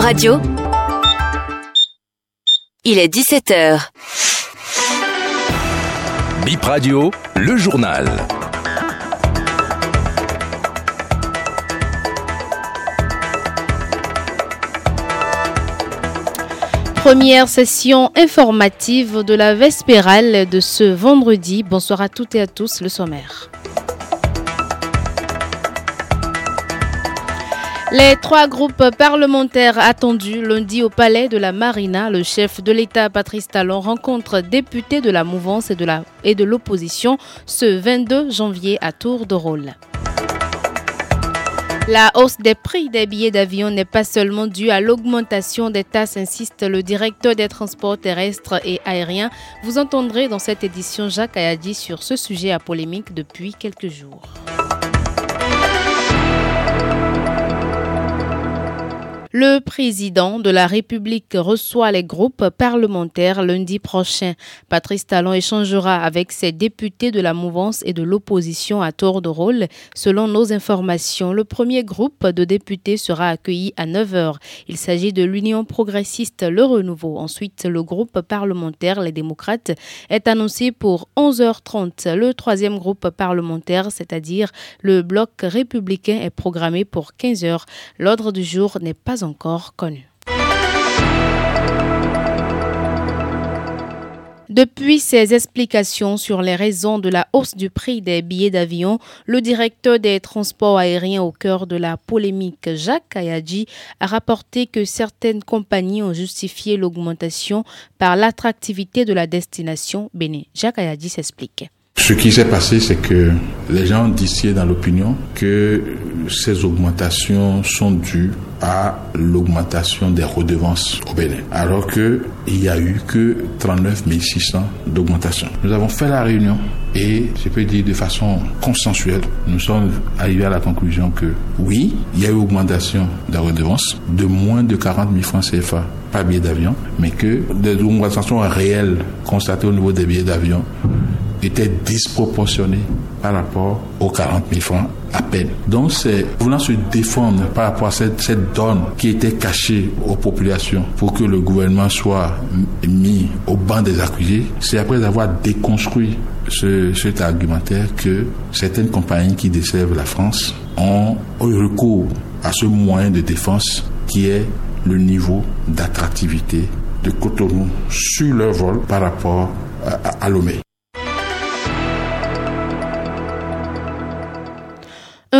Radio. Il est 17h. Bip Radio, le journal. Première session informative de la Vespérale de ce vendredi. Bonsoir à toutes et à tous, le sommaire. Les trois groupes parlementaires attendus lundi au palais de la Marina, le chef de l'État Patrice Talon rencontre députés de la mouvance et de l'opposition ce 22 janvier à Tour de Rôle. La hausse des prix des billets d'avion n'est pas seulement due à l'augmentation des tasses, insiste le directeur des transports terrestres et aériens. Vous entendrez dans cette édition Jacques Ayadi sur ce sujet à polémique depuis quelques jours. Le président de la République reçoit les groupes parlementaires lundi prochain. Patrice Talon échangera avec ses députés de la mouvance et de l'opposition à tour de rôle. Selon nos informations, le premier groupe de députés sera accueilli à 9h. Il s'agit de l'Union progressiste Le Renouveau. Ensuite, le groupe parlementaire Les démocrates est annoncé pour 11h30. Le troisième groupe parlementaire, c'est-à-dire le bloc républicain, est programmé pour 15h. L'ordre du jour n'est pas encore connu. Depuis ses explications sur les raisons de la hausse du prix des billets d'avion, le directeur des transports aériens au cœur de la polémique, Jacques Ayadji, a rapporté que certaines compagnies ont justifié l'augmentation par l'attractivité de la destination Bénin. Jacques Ayadji s'explique. Ce qui s'est passé, c'est que les gens disaient dans l'opinion que ces augmentations sont dues à l'augmentation des redevances au Bénin, alors qu'il n'y a eu que 39 600 d'augmentation. Nous avons fait la réunion et je peux dire de façon consensuelle, nous sommes arrivés à la conclusion que oui, il y a eu augmentation des redevances de moins de 40 000 francs CFA par billet d'avion, mais que des augmentations réelles constatées au niveau des billets d'avion était disproportionné par rapport aux 40 000 francs à peine. Donc c'est voulant se défendre par rapport à cette, cette donne qui était cachée aux populations pour que le gouvernement soit mis au banc des accusés. C'est après avoir déconstruit ce, cet argumentaire que certaines compagnies qui desservent la France ont eu recours à ce moyen de défense qui est le niveau d'attractivité de Cotonou sur leur vol par rapport à, à.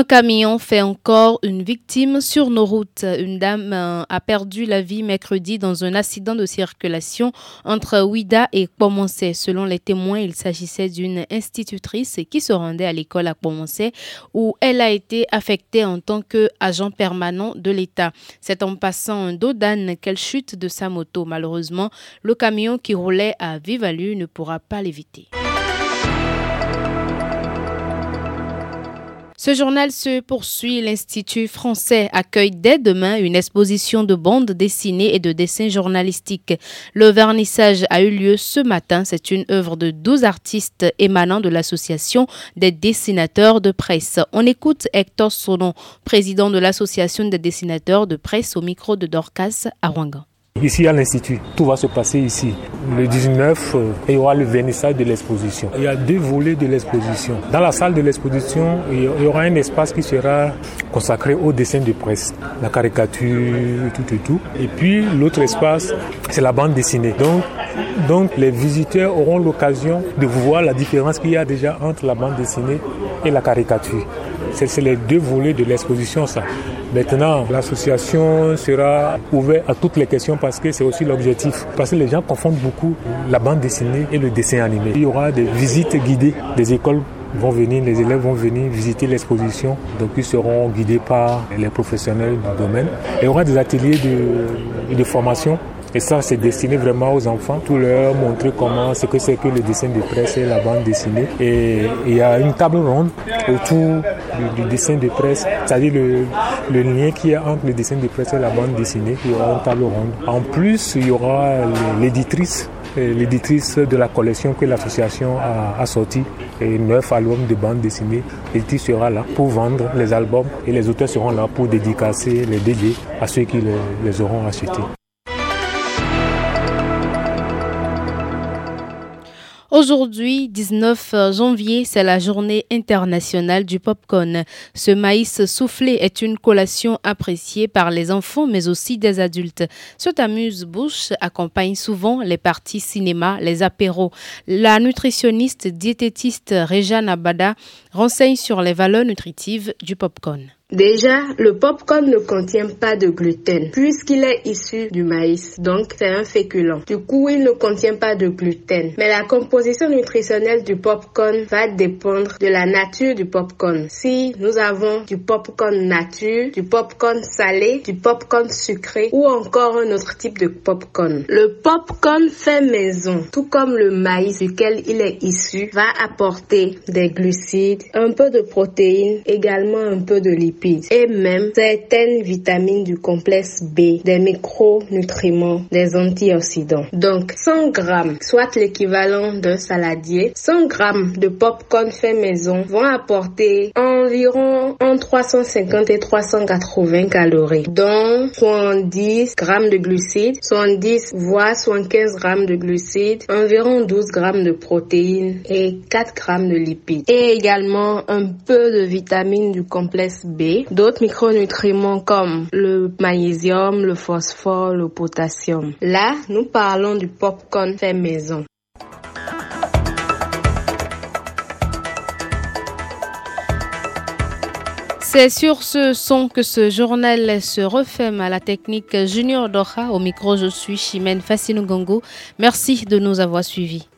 Un camion fait encore une victime sur nos routes. Une dame euh, a perdu la vie mercredi dans un accident de circulation entre Ouida et Pomoncé. Selon les témoins, il s'agissait d'une institutrice qui se rendait à l'école à Pomoncé où elle a été affectée en tant qu'agent permanent de l'État. C'est en passant un dos d'âne qu'elle chute de sa moto. Malheureusement, le camion qui roulait à vive allure ne pourra pas l'éviter. Ce journal se poursuit. L'Institut français accueille dès demain une exposition de bandes dessinées et de dessins journalistiques. Le vernissage a eu lieu ce matin. C'est une œuvre de 12 artistes émanant de l'Association des dessinateurs de presse. On écoute Hector Sonon, président de l'Association des dessinateurs de presse au micro de Dorcas à Rwangan. Ici à l'Institut, tout va se passer ici. Le 19, il y aura le vernissage de l'exposition. Il y a deux volets de l'exposition. Dans la salle de l'exposition, il y aura un espace qui sera consacré au dessin de presse, la caricature, tout et tout. Et puis l'autre espace, c'est la bande dessinée. Donc, donc les visiteurs auront l'occasion de voir la différence qu'il y a déjà entre la bande dessinée et la caricature. C'est les deux volets de l'exposition, ça. Maintenant, l'association sera ouverte à toutes les questions parce que c'est aussi l'objectif. Parce que les gens confondent beaucoup la bande dessinée et le dessin animé. Il y aura des visites guidées des écoles vont venir, les élèves vont venir visiter l'exposition, donc ils seront guidés par les professionnels du domaine. Il y aura des ateliers de, de formation Et ça, c'est destiné vraiment aux enfants, tout leur montrer comment, ce que c'est que le dessin de presse et la bande dessinée. Et il y a une table ronde autour du, dessin de presse, c'est-à-dire le, lien qui est entre le dessin de presse et la bande dessinée. Il y aura une table ronde. En plus, il y aura l'éditrice l'éditrice de la collection que l'association a, a sorti, et neuf albums de bande dessinée. L'éditrice sera là pour vendre les albums et les auteurs seront là pour dédicacer les DD à ceux qui les auront achetés. Aujourd'hui, 19 janvier, c'est la journée internationale du popcorn. Ce maïs soufflé est une collation appréciée par les enfants mais aussi des adultes. Ce amuse-bouche accompagne souvent les parties cinéma, les apéros. La nutritionniste diététiste Rejane Abada renseigne sur les valeurs nutritives du popcorn. Déjà, le popcorn ne contient pas de gluten puisqu'il est issu du maïs, donc c'est un féculent. Du coup, il ne contient pas de gluten. Mais la composition nutritionnelle du popcorn va dépendre de la nature du popcorn. Si nous avons du popcorn nature, du popcorn salé, du popcorn sucré ou encore un autre type de popcorn. Le popcorn fait maison, tout comme le maïs duquel il est issu, va apporter des glucides, un peu de protéines, également un peu de lipides et même certaines vitamines du complexe B, des micronutriments, des antioxydants. Donc 100 grammes, soit l'équivalent d'un saladier, 100 grammes de popcorn fait maison vont apporter environ entre 350 et 380 calories, dont 70 grammes de glucides, 70 voire 75 grammes de glucides, environ 12 grammes de protéines et 4 grammes de lipides. Et également un peu de vitamines du complexe B d'autres micronutriments comme le magnésium, le phosphore, le potassium. Là, nous parlons du popcorn fait maison. C'est sur ce son que ce journal se referme à la technique Junior Doha. Au micro, je suis Chimène Fassinou Merci de nous avoir suivis.